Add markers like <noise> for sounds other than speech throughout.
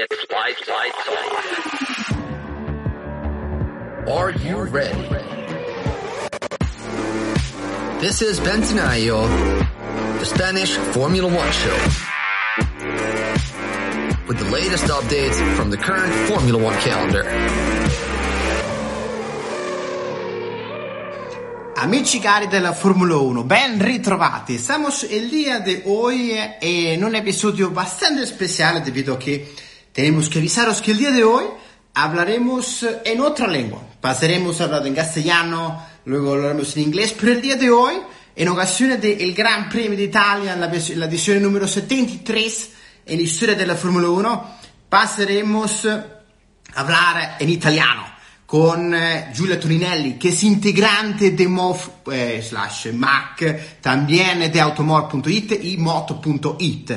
It's lights, lights, lights. Are you ready? This is Bentanayo, the Spanish Formula One show. With the latest updates from the current Formula One calendar. Amici cari della Formula 1, ben ritrovati. Estamos el día de hoy en un episodio bastante especial debido a que tenemos que avisaros que el día de hoy hablaremos en otra lengua. Pasaremos a hablar en castellano, luego hablaremos en inglés, pero el día de hoy, en ocasión del Gran Premio d'Italia, la, la edición número 73 en la historia de la Formula 1, pasaremos a hablar en italiano con eh, Giulia Toninelli, que es integrante de MOV eh, slash Mac, también de Automor.it y Moto.it.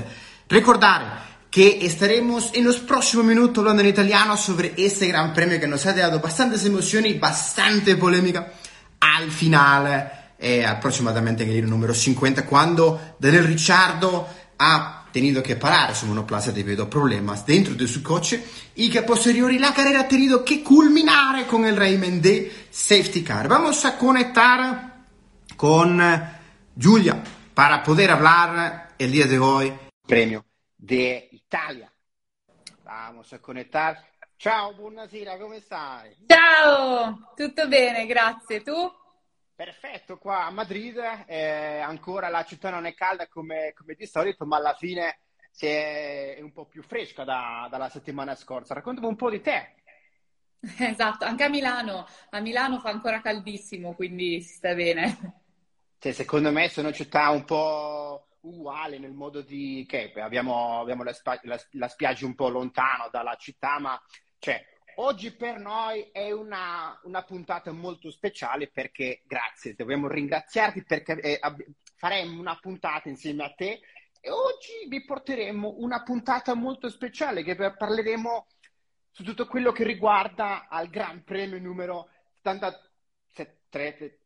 Recordar que estaremos en los próximos minutos hablando en italiano sobre este gran premio que nos ha dado bastantes emociones y bastante polémica al final, eh, aproximadamente en el número 50, cuando Daniel Ricciardo ha tenido que parar su monoplaza debido a problemas dentro de su coche y que a posteriori la carrera ha tenido que culminar con el régimen de safety car. Vamos a conectar con Giulia para poder hablar el día de hoy premio de Italia. Vamos a conectar. Ciao, buonasera, come stai? Ciao, tutto bene, grazie. Tu? Perfetto, qua a Madrid eh, ancora la città non è calda come, come di solito, ma alla fine è, è un po' più fresca da, dalla settimana scorsa. Raccontami un po' di te. <laughs> Esatto, anche a Milano. A Milano fa ancora caldissimo, quindi si sta bene. Cioè, secondo me sono città un po' uguali nel modo di che abbiamo, abbiamo la, la, la spiaggia un po' lontano dalla città, ma cioè, Oggi per noi è una, una, puntata molto speciale perché, grazie, dobbiamo ringraziarti perché eh, faremo una puntata insieme a te e oggi vi porteremo una puntata molto speciale che parleremo su tutto quello che riguarda al Gran Premio numero 73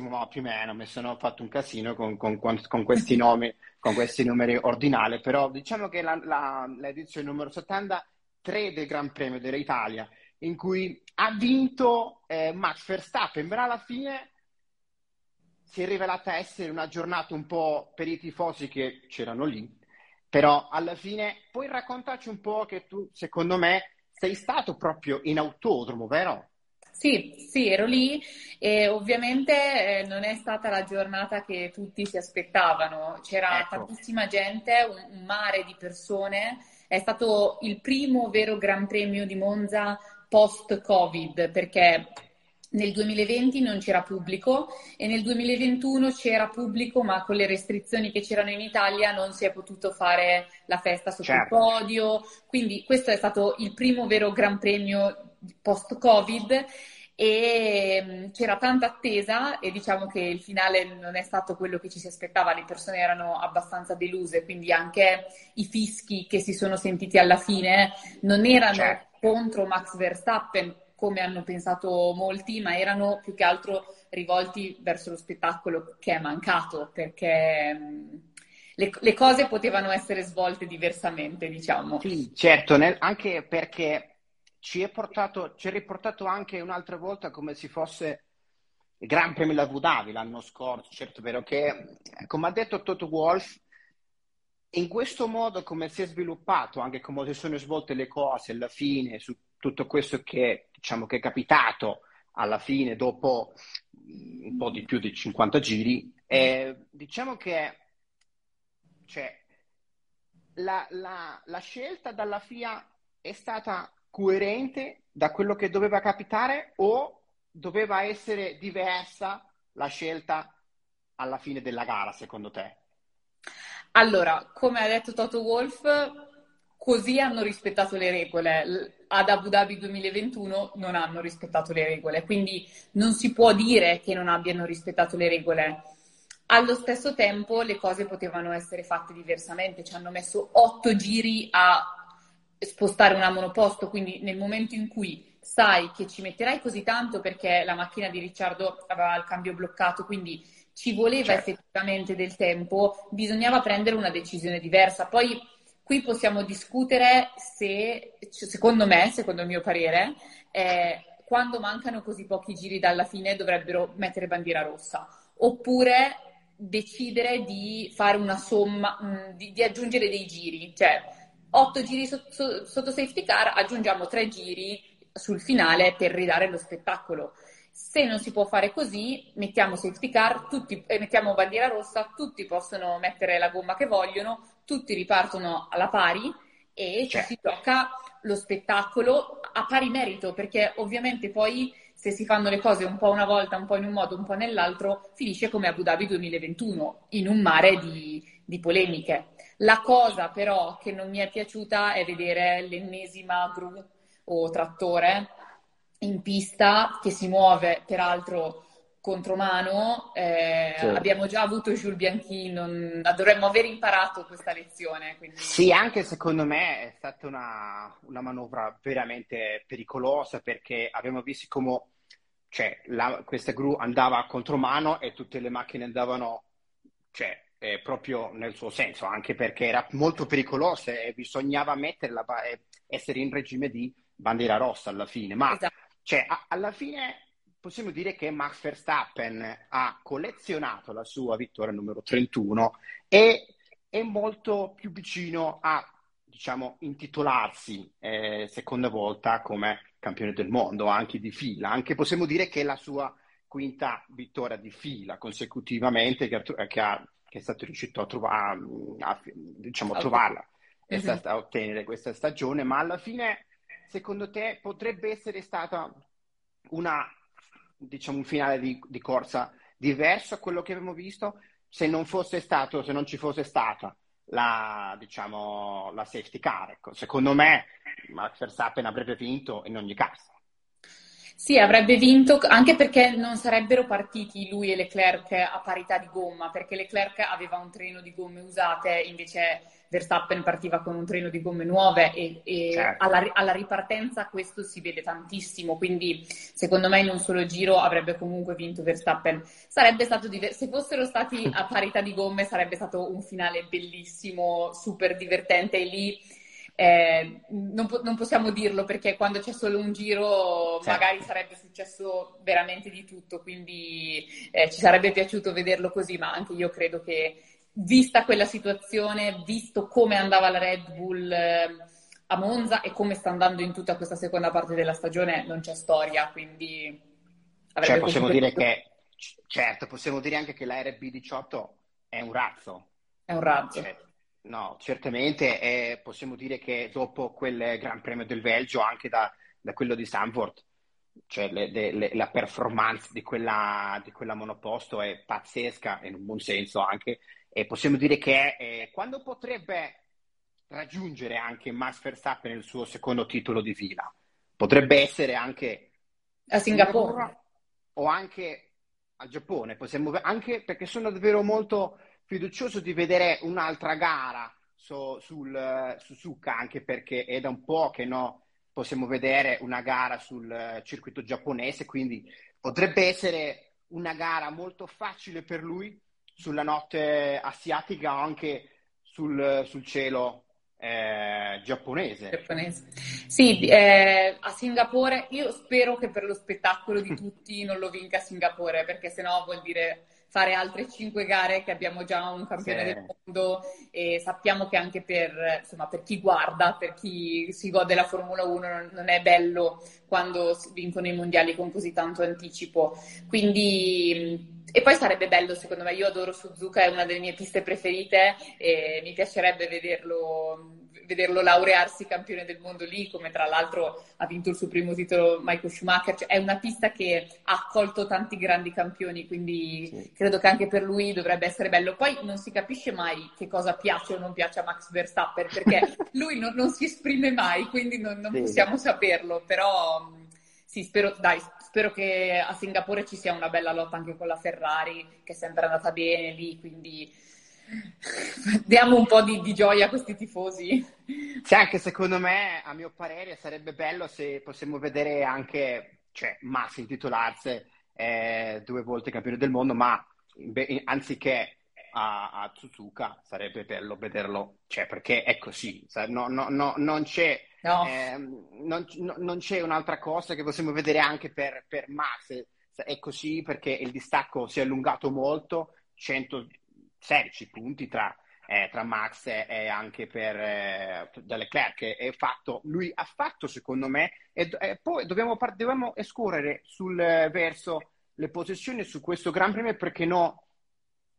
ma più o meno, mi sono fatto un casino con, con, con questi nomi, con questi numeri ordinali, però diciamo che la, la, l'edizione numero 70 3 del Gran Premio dell'Italia, in cui ha vinto eh, Max Verstappen, però alla fine si è rivelata essere una giornata un po' per i tifosi che c'erano lì, però alla fine puoi raccontarci un po' che tu, secondo me, sei stato proprio in autodromo, vero? Sì, sì, ero lì e ovviamente eh, non è stata la giornata che tutti si aspettavano. C'era ecco. tantissima gente, un, un mare di persone è stato il primo vero Gran Premio di Monza post-Covid perché nel 2020 non c'era pubblico e nel 2021 c'era pubblico, ma con le restrizioni che c'erano in Italia non si è potuto fare la festa sotto certo. il podio. Quindi questo è stato il primo vero Gran Premio post-Covid e mm, c'era tanta attesa e diciamo che il finale non è stato quello che ci si aspettava, le persone erano abbastanza deluse, quindi anche i fischi che si sono sentiti alla fine non erano certo. contro Max Verstappen come hanno pensato molti, ma erano più che altro rivolti verso lo spettacolo che è mancato, perché mm, le, le cose potevano essere svolte diversamente, diciamo. Sì, certo, nel, anche perché ci è, portato, ci è riportato anche un'altra volta come se fosse il Gran Premio da Abu l'anno scorso, certo vero che, come ha detto Toto Wolf, in questo modo come si è sviluppato, anche come si sono svolte le cose alla fine, su tutto questo che, diciamo, che è capitato alla fine dopo un po' di più di 50 giri, eh, diciamo che cioè, la, la, la scelta dalla FIA è stata coerente da quello che doveva capitare o doveva essere diversa la scelta alla fine della gara, secondo te? Allora, come ha detto Toto Wolf, così hanno rispettato le regole. Ad Abu Dhabi 2021 non hanno rispettato le regole, quindi non si può dire che non abbiano rispettato le regole. Allo stesso tempo le cose potevano essere fatte diversamente, ci hanno messo otto giri a spostare una monoposto, quindi nel momento in cui sai che ci metterai così tanto perché la macchina di Ricciardo aveva il cambio bloccato, quindi ci voleva certo. effettivamente del tempo, bisognava prendere una decisione diversa. Poi Qui possiamo discutere se, secondo me, secondo il mio parere, eh, quando mancano così pochi giri dalla fine dovrebbero mettere bandiera rossa, oppure decidere di fare una somma, mm, di, di, aggiungere dei giri, cioè 8 giri sotto, sotto safety car, aggiungiamo 3 giri sul finale per ridare lo spettacolo. Se non si può fare così, mettiamo safety car, tutti, eh, mettiamo bandiera rossa, tutti possono mettere la gomma che vogliono, tutti ripartono alla pari e ci si gioca lo spettacolo a pari merito, perché ovviamente poi se si fanno le cose un po' una volta, un po' in un modo, un po' nell'altro, finisce come Abu Dhabi 2021, in un mare di, di polemiche. La cosa però che non mi è piaciuta è vedere l'ennesima gru o trattore in pista che si muove peraltro contromano. Eh, sì. Abbiamo già avuto Jules Bianchi, non... dovremmo aver imparato questa lezione. Quindi... Sì, anche secondo me è stata una, una manovra veramente pericolosa perché abbiamo visto come cioè, la, questa gru andava contromano e tutte le macchine andavano cioè, eh, proprio nel suo senso, anche perché era molto pericolosa e bisognava metterla, essere in regime di bandiera rossa alla fine. Ma esatto. cioè, a, alla fine possiamo dire che Max Verstappen ha collezionato la sua vittoria numero 31 e è molto più vicino a diciamo, intitolarsi eh, seconda volta come campione del mondo, anche di fila. Anche possiamo dire che è la sua quinta vittoria di fila consecutivamente che, che, ha, che è stato riuscito a, trovare, a, diciamo, a trovarla, è stata a ottenere questa stagione, ma alla fine secondo te potrebbe essere stata una, diciamo, un finale di, di corsa diverso a quello che abbiamo visto se non fosse stato, se non ci fosse stata la, diciamo, la safety car. Ecco. Secondo me Max Verstappen avrebbe vinto in ogni caso. Sì, avrebbe vinto anche perché non sarebbero partiti lui e Leclerc a parità di gomma, perché Leclerc aveva un treno di gomme usate, invece Verstappen partiva con un treno di gomme nuove e, e certo. alla, alla, ripartenza questo si vede tantissimo, quindi secondo me in un solo giro avrebbe comunque vinto Verstappen. Sarebbe stato diver- se fossero stati a parità di gomme sarebbe stato un finale bellissimo, super divertente e lì eh, non, po- non, possiamo dirlo perché quando c'è solo un giro certo. magari sarebbe successo veramente di tutto, quindi eh, ci sarebbe piaciuto vederlo così, ma anche io credo che vista quella situazione, visto come andava la Red Bull eh, a Monza e come sta andando in tutta questa seconda parte della stagione, non c'è storia, quindi... Cioè, possiamo dire che, certo, possiamo dire anche che la RB18 è un razzo. È un razzo. Cioè, no, certamente, e possiamo dire che dopo quel Gran Premio del Belgio, anche da, da quello di Sanford, cioè le, le, la performance di quella, di quella monoposto è pazzesca, in un buon senso anche, e possiamo dire che eh, quando potrebbe raggiungere anche Max Verstappen il suo secondo titolo di fila? Potrebbe essere anche a Singapore o anche al Giappone, possiamo, anche perché sono davvero molto fiducioso di vedere un'altra gara su, sul Suzuka, anche perché è da un po' che no, possiamo vedere una gara sul circuito giapponese, quindi potrebbe essere una gara molto facile per lui sulla notte asiatica o anche sul, sul cielo eh, giapponese. giapponese. Sì, eh, a Singapore io spero che per lo spettacolo di tutti non lo vinca Singapore perché sennò vuol dire fare altre cinque gare che abbiamo già un campione sì. del mondo e sappiamo che anche per, insomma, per, chi guarda, per chi si gode della Formula 1 non, non è bello quando si vincono i mondiali con così tanto anticipo. Quindi e poi sarebbe bello, secondo me, io adoro Suzuka, è una delle mie piste preferite e mi piacerebbe vederlo, vederlo laurearsi campione del mondo lì, come tra l'altro ha vinto il suo primo titolo Michael Schumacher. Cioè, è una pista che ha accolto tanti grandi campioni, quindi sì. credo che anche per lui dovrebbe essere bello. Poi non si capisce mai che cosa piace o non piace a Max Verstappen, perché <laughs> lui non, non si esprime mai, quindi non, non sì. possiamo saperlo, però sì, spero, dai, spero che a Singapore ci sia una bella lotta anche con la Ferrari, che è sempre andata bene lì, quindi <laughs> diamo un po' di, di, gioia a questi tifosi. Sì, anche secondo me, a mio parere, sarebbe bello se possiamo vedere anche, cioè, Max intitolarsi eh, due volte campione del mondo, ma anziché a, a Suzuka sarebbe bello vederlo, cioè perché è così, no, no, no, non, c'è, no. eh, non, non, c'è, un'altra cosa che possiamo vedere anche per, per Max, è così perché il distacco si è allungato molto, 116 punti tra, eh, tra Max e anche per eh, Leclerc e fatto, lui ha fatto secondo me e, e poi dobbiamo, dobbiamo scorrere sul verso le posizioni su questo Gran Premio perché no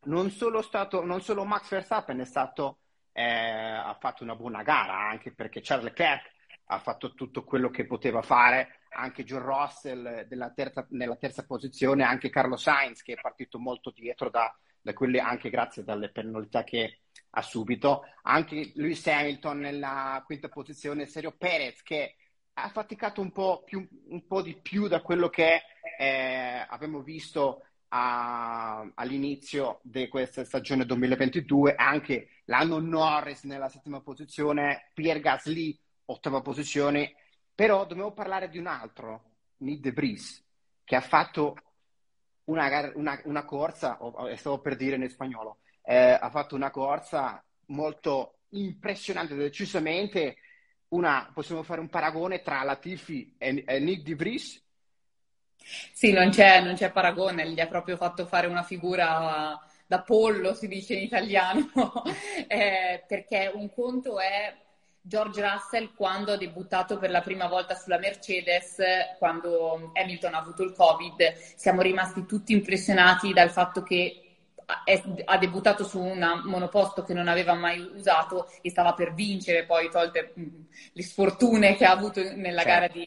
non solo, stato, non solo Max Verstappen è stato, eh, ha fatto una buona gara, anche perché Charles Leclerc ha fatto tutto quello che poteva fare, anche John Russell terza, nella terza posizione, anche Carlo Sainz che è partito molto dietro da, da quelle, anche grazie alle penalità che ha subito, anche Lewis Hamilton nella quinta posizione, Sergio Perez che ha faticato un po', più, un po' di più da quello che eh, abbiamo visto a, all'inizio di questa stagione 2022, anche l'anno Norris nella settima posizione, Pierre Gasly ottava posizione, però dobbiamo parlare di un altro, Nick De Vries, che ha fatto una, una, una corsa, stavo per dire in spagnolo, eh, ha fatto una corsa molto impressionante, decisamente una, possiamo fare un paragone tra Latifi e, e Nick De Vries? Sì, non c'è, non c'è paragone, gli ha proprio fatto fare una figura da pollo, si dice in italiano, <laughs> eh, perché un conto è George Russell quando ha debuttato per la prima volta sulla Mercedes, quando Hamilton ha avuto il Covid, siamo rimasti tutti impressionati dal fatto che ha debuttato su un monoposto che non aveva mai usato e stava per vincere, poi tolte mh, le sfortune che ha avuto nella certo. gara di,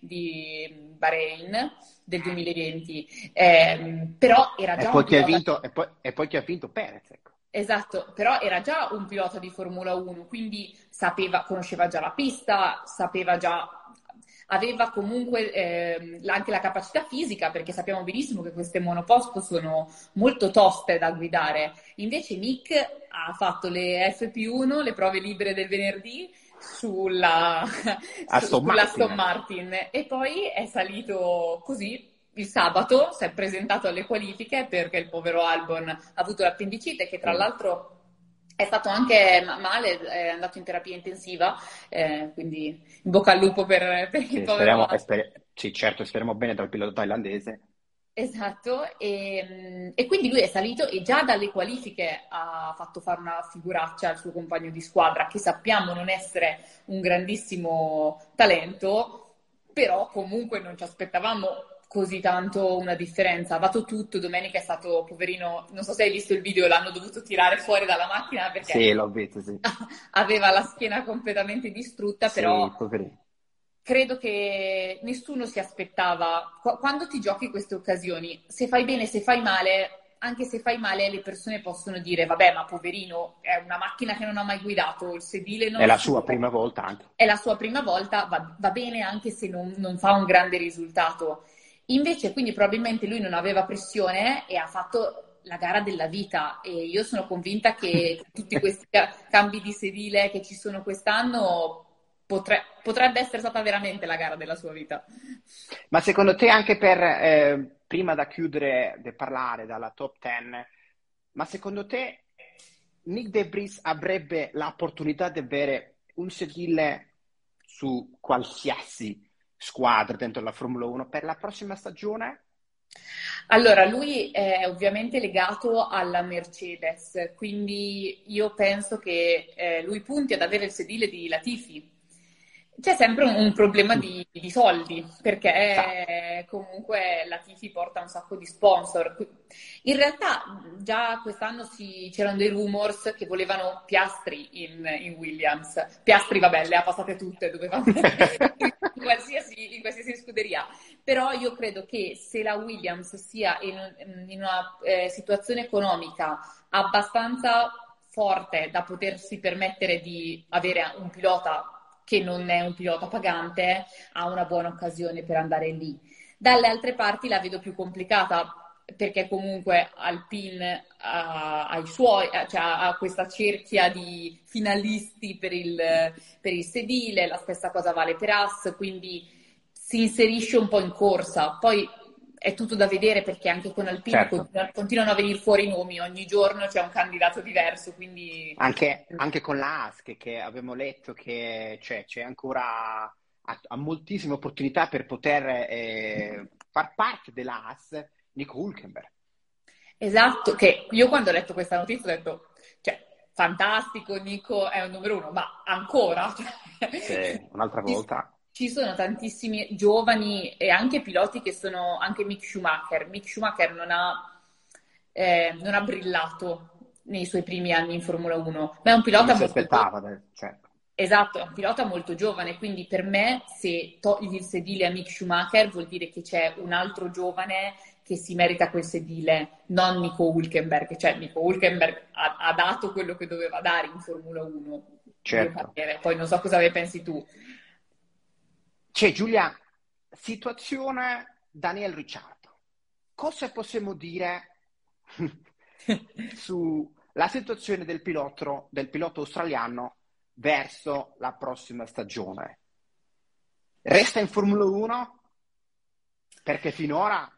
di, Bahrain del 2020. Eh, però era già e poi, pilota... vinto, e, poi, e poi chi ha vinto Perez. Esatto, però era già un pilota di Formula 1, quindi sapeva, conosceva già la pista, sapeva già aveva comunque eh, anche la capacità fisica, perché sappiamo benissimo che queste monoposto sono molto toste da guidare. Invece Nick ha fatto le FP1, le prove libere del venerdì, sulla Aston, sulla Aston Martin e poi è salito così il sabato, si è presentato alle qualifiche perché il povero Albon ha avuto l'appendicite che tra l'altro è stato anche male, è andato in terapia intensiva, eh, quindi in bocca al lupo per, per il povero. Speriamo, sper- sì, certo, speriamo bene dal pilota thailandese. Esatto, e, e, quindi lui è salito e già dalle qualifiche ha fatto fare una figuraccia al suo compagno di squadra, che sappiamo non essere un grandissimo talento, però comunque non ci aspettavamo così tanto una differenza. Ha dato tutto, domenica è stato poverino, non so se hai visto il video, l'hanno dovuto tirare fuori dalla macchina perché sì, l'ho visto, sì. <laughs> aveva la schiena completamente distrutta, sì, però poverino. credo che nessuno si aspettava, quando ti giochi queste occasioni, se fai bene, se fai male, anche se fai male, le persone possono dire: Vabbè, ma poverino, è una macchina che non ha mai guidato, il sedile non è la sua prima volta. Anche. È la sua prima volta, va, va bene anche se non, non, fa un grande risultato. Invece, quindi probabilmente lui non aveva pressione e ha fatto la gara della vita e io sono convinta che <laughs> tutti questi cambi di sedile che ci sono quest'anno potre- potrebbe essere stata veramente la gara della sua vita. Ma secondo te anche per, eh, prima da chiudere, di parlare dalla top 10, ma secondo te Nick De Vries avrebbe l'opportunità di avere un sedile su qualsiasi squadre dentro la Formula 1 per la prossima stagione? Allora, lui è ovviamente legato alla Mercedes, quindi io penso che eh, lui punti ad avere il sedile di Latifi, c'è sempre un, un problema di, di, soldi, perché comunque la Tifi porta un sacco di sponsor. In realtà già quest'anno si, c'erano dei rumors che volevano Piastri in, in Williams. Piastri, vabbè, le ha passate tutte, dovevano <laughs> in, qualsiasi, in qualsiasi scuderia. Però io credo che se la Williams sia in, in una eh, situazione economica abbastanza forte da potersi permettere di avere un pilota che non è un pilota pagante, ha una buona occasione per andare lì. Dalle altre parti la vedo più complicata perché comunque Alpine ha, ha, suoi, cioè ha, questa cerchia di finalisti per il, per il sedile, la stessa cosa vale per As, quindi si inserisce un po' in corsa. Poi è tutto da vedere perché anche con Alpine certo. continuano, a venire fuori i nomi, ogni giorno c'è un candidato diverso, quindi... Anche, anche con la ASC che abbiamo letto che cioè, c'è ancora ha, ha, moltissime opportunità per poter eh, far parte dell'AS Nico Hulkenberg. Esatto, che io quando ho letto questa notizia ho detto, cioè, fantastico, Nico è un numero uno, ma ancora? <laughs> Sì, un'altra volta. Ci sono tantissimi giovani e anche piloti che sono, anche Mick Schumacher. Mick Schumacher non ha, eh, non ha brillato nei suoi primi anni in Formula 1, ma è un pilota molto... aspettava, certo. Esatto, è un pilota molto giovane, quindi per me se togli il sedile a Mick Schumacher vuol dire che c'è un altro giovane che si merita quel sedile, non Nico Hulkenberg, cioè Nico Hulkenberg ha, ha dato quello che doveva dare in Formula 1. Certo. Poi non so cosa ne pensi tu. C'è Giulia, situazione Daniel Ricciardo. Cosa possiamo dire <laughs> sulla situazione del pilota, del pilota australiano verso la prossima stagione? Resta in Formula 1? Perché finora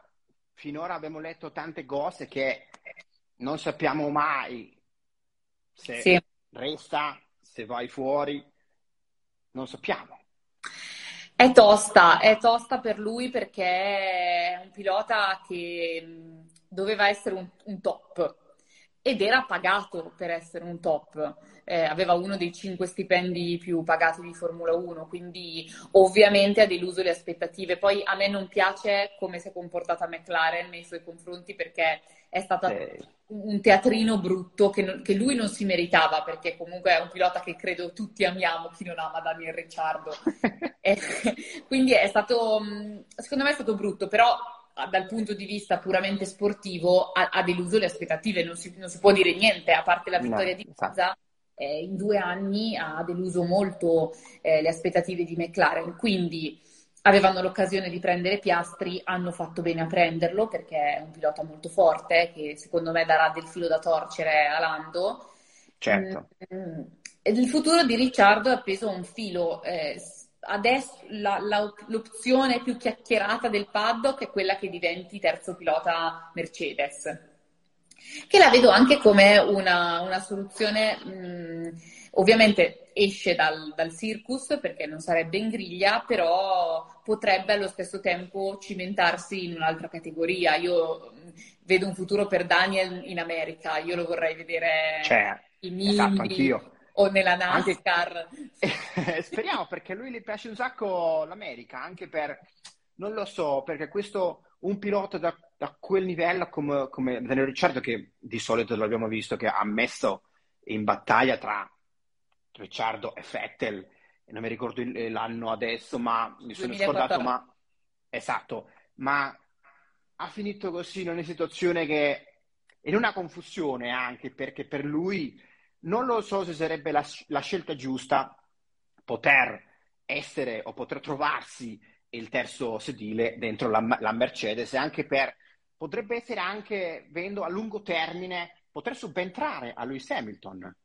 finora abbiamo letto tante cose che non sappiamo mai se sì. resta, se vai fuori, non sappiamo. È tosta, è tosta per lui perché è un pilota che doveva essere un, un top ed era pagato per essere un top. Eh, aveva uno dei cinque stipendi più pagati di Formula 1, quindi ovviamente ha deluso le aspettative. Poi a me non piace come si è comportata McLaren nei suoi confronti perché è stata eh. un teatrino brutto che, che, lui non si meritava perché comunque è un pilota che credo tutti amiamo, chi non ama Daniel Ricciardo. <laughs> eh, quindi è stato, secondo me è stato brutto, però dal punto di vista puramente sportivo ha, ha deluso le aspettative, non si, non si, può dire niente, a parte la vittoria no, di Monza, eh, in due anni ha deluso molto eh, le aspettative di McLaren, quindi avevano l'occasione di prendere Piastri, hanno fatto bene a prenderlo perché è un pilota molto forte che secondo me darà del filo da torcere a Lando. Certo. Mm, il futuro di Ricciardo è appeso a un filo. Eh, adesso la, la, l'opzione più chiacchierata del paddock è quella che diventi terzo pilota Mercedes, che la vedo anche come una, una soluzione, mh, ovviamente esce dal, dal, circus perché non sarebbe in griglia, però potrebbe allo stesso tempo cimentarsi in un'altra categoria. Io mh, vedo un futuro per Daniel in America, io lo vorrei vedere cioè, in esatto, anch'io o nella NASCAR. Anche... <laughs> Speriamo perché a lui gli piace un sacco l'America, anche per, non lo so, perché questo, un pilota da, da quel livello come, come Daniel Ricciardo, che di solito l'abbiamo visto che ha messo in battaglia tra Ricciardo e Vettel, non mi ricordo l'anno adesso, ma mi sono 2014. scordato, ma esatto, ma ha finito così in una situazione che in una confusione anche perché per lui non lo so se sarebbe la, la scelta giusta poter essere o poter trovarsi il terzo sedile dentro la, la Mercedes, anche per potrebbe essere anche, vendo a lungo termine, poter subentrare a Lewis Hamilton.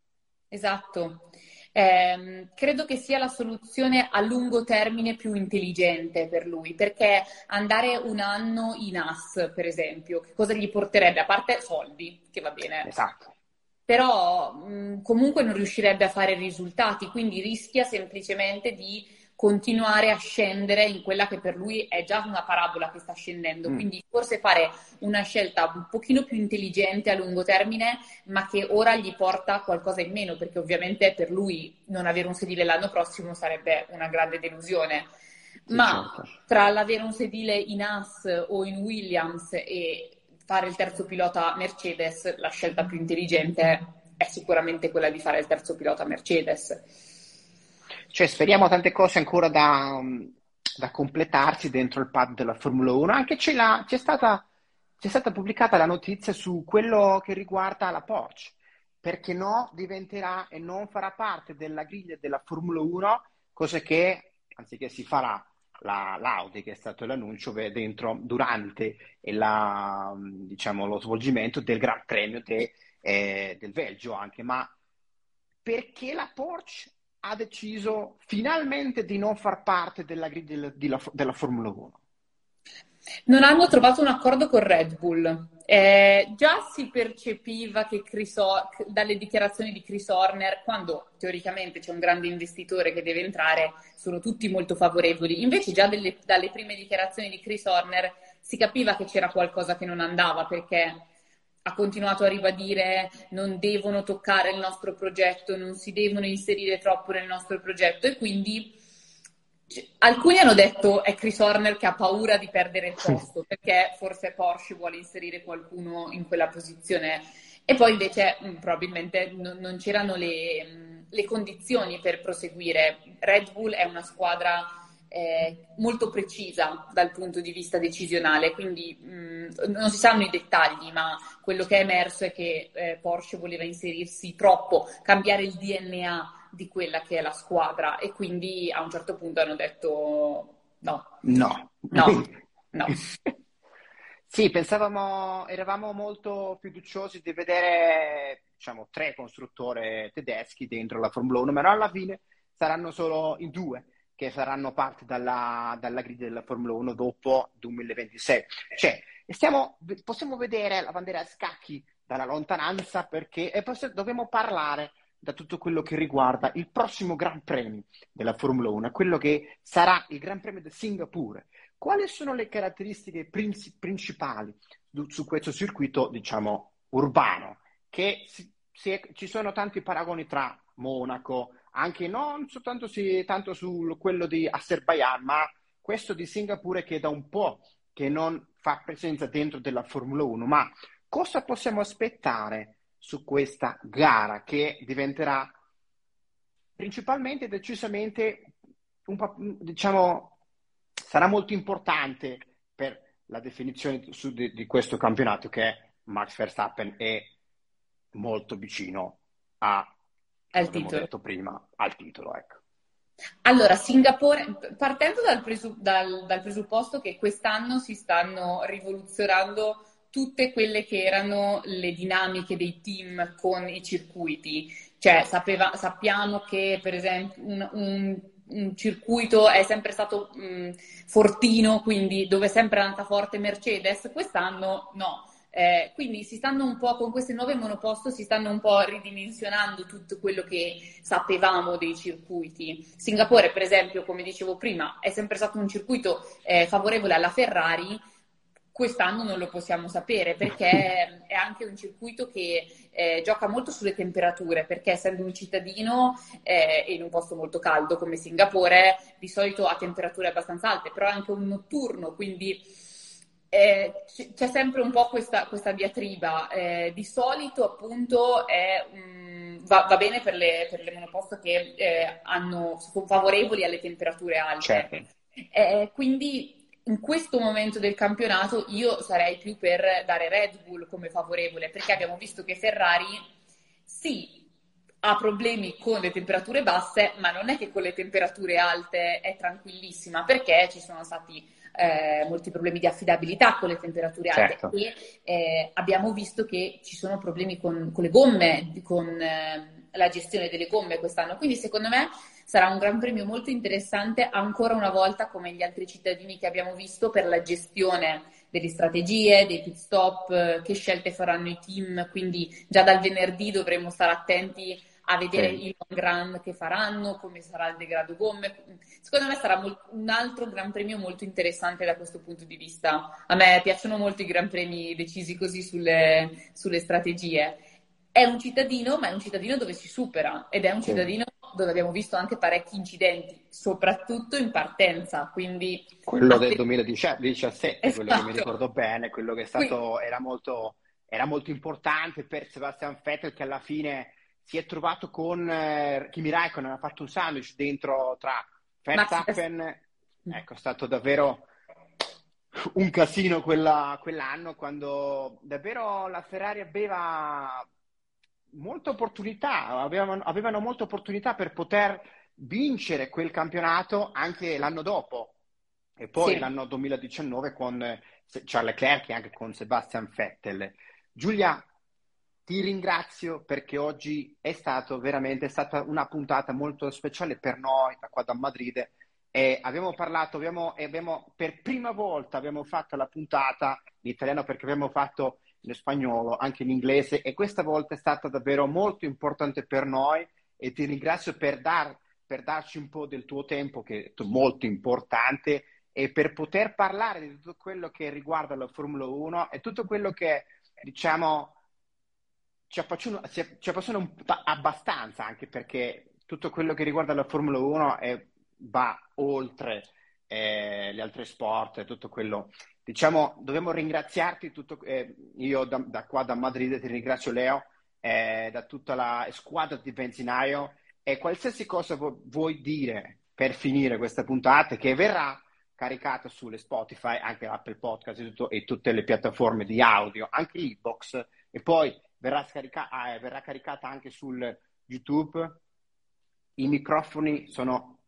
Esatto. Eh, credo che sia la soluzione a lungo termine più intelligente per lui, perché andare un anno in AS, per esempio, che cosa gli porterebbe? A parte soldi, che va bene. Esatto però mh, comunque non riuscirebbe a fare risultati, quindi rischia semplicemente di continuare a scendere in quella che per lui è già una parabola che sta scendendo, mm. quindi forse fare una scelta un pochino più intelligente a lungo termine, ma che ora gli porta qualcosa in meno, perché ovviamente per lui non avere un sedile l'anno prossimo sarebbe una grande delusione. Ma certo. tra l'avere un sedile in Haas o in Williams e fare il terzo pilota Mercedes, la scelta più intelligente è sicuramente quella di fare il terzo pilota Mercedes. Cioè, speriamo tante cose ancora da, da completarsi dentro il pad della Formula 1. Anche c'è, la, c'è, stata, c'è stata pubblicata la notizia su quello che riguarda la Porsche. Perché no, diventerà e non farà parte della griglia della Formula 1, cosa che, anziché si farà la, l'Audi, che è stato l'annuncio dentro, durante la, diciamo, lo svolgimento del Gran Premio de, eh, del Belgio anche, ma perché la Porsche ha deciso finalmente di non far parte della della, della Formula 1? Non hanno trovato un accordo con Red Bull. Eh, già si percepiva che Chris Or- dalle dichiarazioni di Chris Horner, quando teoricamente c'è un grande investitore che deve entrare, sono tutti molto favorevoli. Invece già delle, dalle prime dichiarazioni di Chris Horner si capiva che c'era qualcosa che non andava perché ha continuato a ribadire non devono toccare il nostro progetto, non si devono inserire troppo nel nostro progetto e quindi Alcuni hanno detto è Chris Horner che ha paura di perdere il posto perché forse Porsche vuole inserire qualcuno in quella posizione e poi invece mh, mm, probabilmente non, non c'erano le, mh, mm, le, condizioni per proseguire. Red Bull è una squadra eh, molto precisa dal punto di vista decisionale, quindi mh, mm, non si sanno i dettagli, ma quello che è emerso è che eh, Porsche voleva inserirsi troppo, cambiare il DNA di quella che è la squadra e quindi a un certo punto hanno detto no. No. No. no. <laughs> sì, pensavamo, eravamo molto fiduciosi di vedere, diciamo, tre costruttori tedeschi dentro la Formula 1, ma alla fine saranno solo in due che saranno parte dalla, dalla griglia della Formula 1 dopo 2026. Cioè, stiamo, possiamo vedere la bandiera a scacchi dalla lontananza perché e poi dobbiamo parlare da tutto quello che riguarda il prossimo Gran Premio della Formula 1, quello che sarà il Gran Premio di Singapore. Quali sono le caratteristiche princi- principali su questo circuito, diciamo, urbano? Che si, si è, ci sono tanti paragoni tra Monaco, anche non soltanto si, tanto su quello di Azerbaijan, ma questo di Singapore che da un po' che non fa presenza dentro della Formula 1. Ma cosa possiamo aspettare su questa gara che diventerà principalmente decisamente un po', diciamo, sarà molto importante per la definizione su, di, di, questo campionato che Max Verstappen è molto vicino a, al titolo. detto prima, al titolo. Ecco. Allora, Singapore, partendo dal, presu- dal, dal presupposto che quest'anno si stanno rivoluzionando tutte quelle che erano le dinamiche dei team con i circuiti. Cioè, sapeva, sappiamo che per esempio un, un, un circuito è sempre stato mh, fortino, quindi dove è sempre andata forte Mercedes, quest'anno no. Eh, quindi si stanno un po' con queste nuove monoposto si stanno un po' ridimensionando tutto quello che sapevamo dei circuiti. Singapore, per esempio, come dicevo prima, è sempre stato un circuito eh, favorevole alla Ferrari, Quest'anno non lo possiamo sapere perché è anche un circuito che eh, gioca molto sulle temperature, perché essendo un cittadino eh, in un posto molto caldo come Singapore, di solito ha temperature abbastanza alte, però è anche un notturno, quindi eh, c- c'è sempre un po' questa, questa diatriba. Eh, di solito appunto è, mh, va, va, bene per le, per le monoposto che eh, hanno, sono favorevoli alle temperature alte. Certo. Eh, quindi in questo momento del campionato io sarei più per dare Red Bull come favorevole, perché abbiamo visto che Ferrari sì ha problemi con le temperature basse, ma non è che con le temperature alte è tranquillissima, perché ci sono stati eh, molti problemi di affidabilità con le temperature alte certo. e eh, abbiamo visto che ci sono problemi con, con le gomme, con eh, la gestione delle gomme quest'anno. Quindi secondo me sarà un gran premio molto interessante ancora una volta come gli altri cittadini che abbiamo visto per la gestione delle strategie, dei pit stop, che scelte faranno i team, quindi già dal venerdì dovremo stare attenti a vedere sì. il long run che faranno, come sarà il degrado gomme. Secondo me sarà un altro gran premio molto interessante da questo punto di vista. A me piacciono molto i gran premi decisi così sulle, sulle strategie. È un cittadino, ma è un cittadino dove si supera ed è un cittadino dove abbiamo visto anche parecchi incidenti, soprattutto in partenza. Quindi, quello del 2017, esatto. quello che mi ricordo bene, quello che è stato, quindi... era, molto, era molto importante per Sebastian Vettel che alla fine si è trovato con eh, Kimi Raikkonen, ha fatto un sandwich dentro tra Verstappen, ecco, è stato davvero un casino quella, quell'anno quando davvero la Ferrari aveva molte opportunità, avevano, avevano molte opportunità per poter vincere quel campionato anche l'anno dopo e poi sì. l'anno 2019 con Charles Leclerc e anche con Sebastian Vettel. Giulia, ti ringrazio perché oggi è stato veramente è stata una puntata molto speciale per noi da qua da Madrid e abbiamo parlato, abbiamo, abbiamo, per prima volta abbiamo fatto la puntata in italiano perché abbiamo fatto in spagnolo, anche in inglese e questa volta è stata davvero molto importante per noi e ti ringrazio per, dar, per darci un po' del tuo tempo che è molto importante e per poter parlare di tutto quello che riguarda la Formula 1 e tutto quello che diciamo ci appassiona, ci abbastanza anche perché tutto quello che riguarda la Formula 1 è, va oltre eh, gli altri sport, tutto quello. Diciamo, dobbiamo ringraziarti, tutto, eh, io da, da, qua da Madrid ti ringrazio Leo, eh, da tutta la squadra di Benzinaio e qualsiasi cosa vu- vuoi dire per finire questa puntata che verrà caricata sulle Spotify, anche Apple Podcast e, tutto, e tutte le piattaforme di audio, anche l'Xbox e poi verrà, scarica- ah, verrà caricata anche sul YouTube. I microfoni sono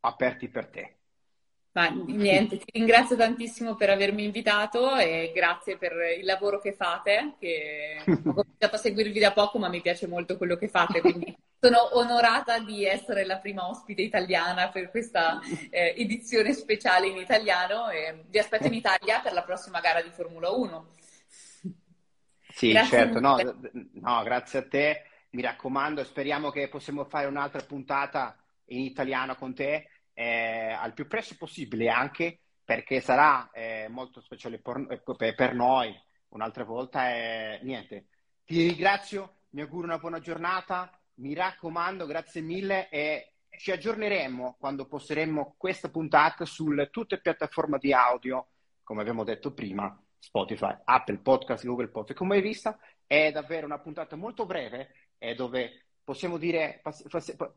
aperti per te. Ma niente, ti ringrazio tantissimo per avermi invitato e grazie per il lavoro che fate, che <laughs> ho cominciato a seguirvi da poco, ma mi piace molto quello che fate, quindi sono onorata di essere la prima ospite italiana per questa eh, edizione speciale in italiano e vi aspetto in Italia per la prossima gara di Formula 1. Sì, grazie certo, no, no, grazie a te, mi raccomando, speriamo che possiamo fare un'altra puntata in italiano con te eh, al più presto possibile anche perché sarà eh, molto speciale per, per, noi. Un'altra volta e niente. Ti ringrazio mi auguro una buona giornata mi raccomando grazie mille e ci aggiorneremo quando posteremo questa puntata su tutte le piattaforme di audio come abbiamo detto prima Spotify, Apple Podcast, Google Podcast come hai visto è davvero una puntata molto breve dove possiamo dire,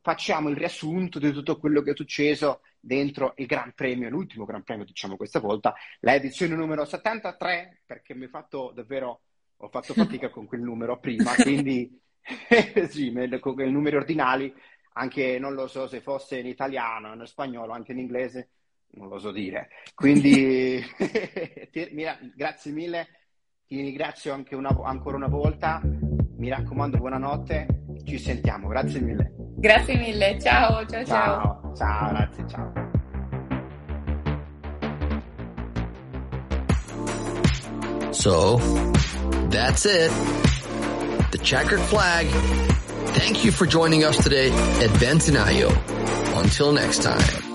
facciamo il riassunto di tutto quello che è successo dentro il Gran Premio, l'ultimo Gran Premio, diciamo questa volta, la edizione numero 73, perché mi ho fatto davvero, ho fatto fatica con quel numero prima, <laughs> quindi <laughs> sì, con i numeri ordinali, anche non lo so se fosse in italiano, in spagnolo, anche in inglese, non lo so dire. Quindi, <laughs> grazie mille, ti ringrazio anche una, ancora una volta, mi raccomando, buonanotte ci sentiamo, grazie mille. Grazie mille, ciao, ciao, ciao. Ciao, ciao grazie, ciao. So, that's it. The checkered flag. Thank you for joining us today at Bentinayo. Until next time.